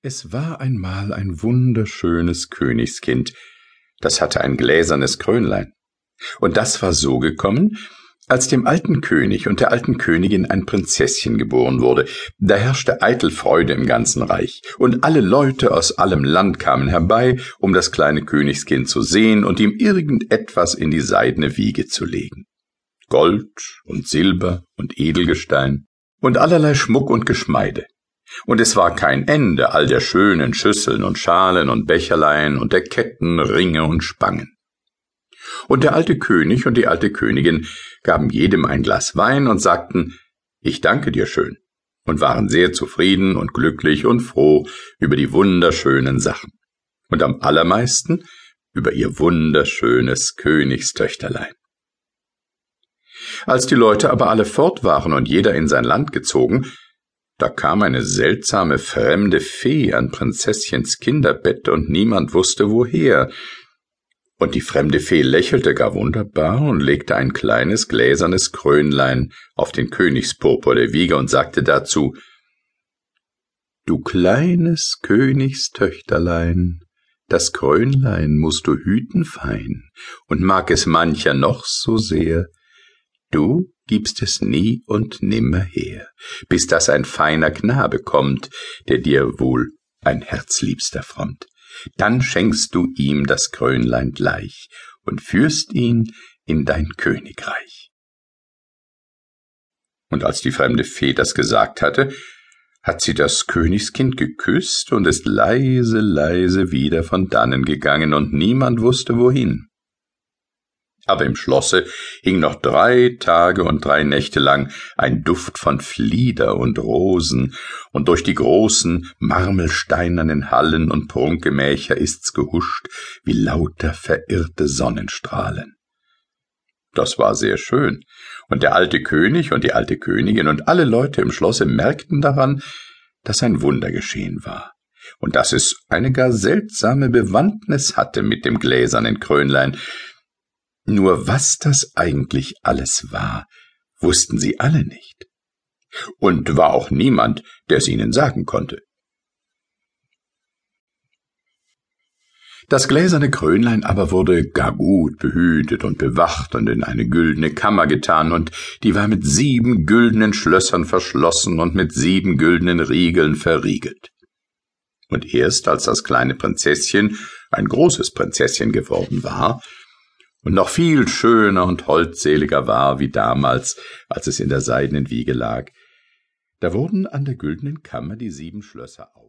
Es war einmal ein wunderschönes Königskind, das hatte ein gläsernes Krönlein. Und das war so gekommen, als dem alten König und der alten Königin ein Prinzesschen geboren wurde, da herrschte eitel Freude im ganzen Reich, und alle Leute aus allem Land kamen herbei, um das kleine Königskind zu sehen und ihm irgendetwas in die seidene Wiege zu legen. Gold und Silber und Edelgestein und allerlei Schmuck und Geschmeide und es war kein Ende all der schönen Schüsseln und Schalen und Becherlein und der Ketten, Ringe und Spangen. Und der alte König und die alte Königin gaben jedem ein Glas Wein und sagten, ich danke dir schön, und waren sehr zufrieden und glücklich und froh über die wunderschönen Sachen, und am allermeisten über ihr wunderschönes Königstöchterlein. Als die Leute aber alle fort waren und jeder in sein Land gezogen, da kam eine seltsame fremde Fee an Prinzesschens Kinderbett und niemand wusste woher. Und die fremde Fee lächelte gar wunderbar und legte ein kleines gläsernes Krönlein auf den Königspurpur der Wiege und sagte dazu Du kleines Königstöchterlein, das Krönlein musst du hüten fein, und mag es mancher noch so sehr, Du gibst es nie und nimmer her, bis dass ein feiner Knabe kommt, der dir wohl ein Herzliebster frommt. Dann schenkst du ihm das Krönlein gleich und führst ihn in dein Königreich. Und als die fremde Fee das gesagt hatte, hat sie das Königskind geküsst und ist leise, leise wieder von dannen gegangen, und niemand wusste wohin aber im Schlosse hing noch drei Tage und drei Nächte lang ein Duft von Flieder und Rosen, und durch die großen, marmelsteinernen Hallen und Prunkgemächer ist's gehuscht wie lauter verirrte Sonnenstrahlen. Das war sehr schön, und der alte König und die alte Königin und alle Leute im Schlosse merkten daran, dass ein Wunder geschehen war. Und dass es eine gar seltsame Bewandtnis hatte mit dem gläsernen Krönlein, nur was das eigentlich alles war, wussten sie alle nicht. Und war auch niemand, der es ihnen sagen konnte. Das gläserne Krönlein aber wurde gar gut behütet und bewacht und in eine güldene Kammer getan, und die war mit sieben güldenen Schlössern verschlossen und mit sieben güldenen Riegeln verriegelt. Und erst als das kleine Prinzesschen ein großes Prinzesschen geworden war, und noch viel schöner und holdseliger war wie damals, als es in der seidenen Wiege lag. Da wurden an der güldenen Kammer die sieben Schlösser auf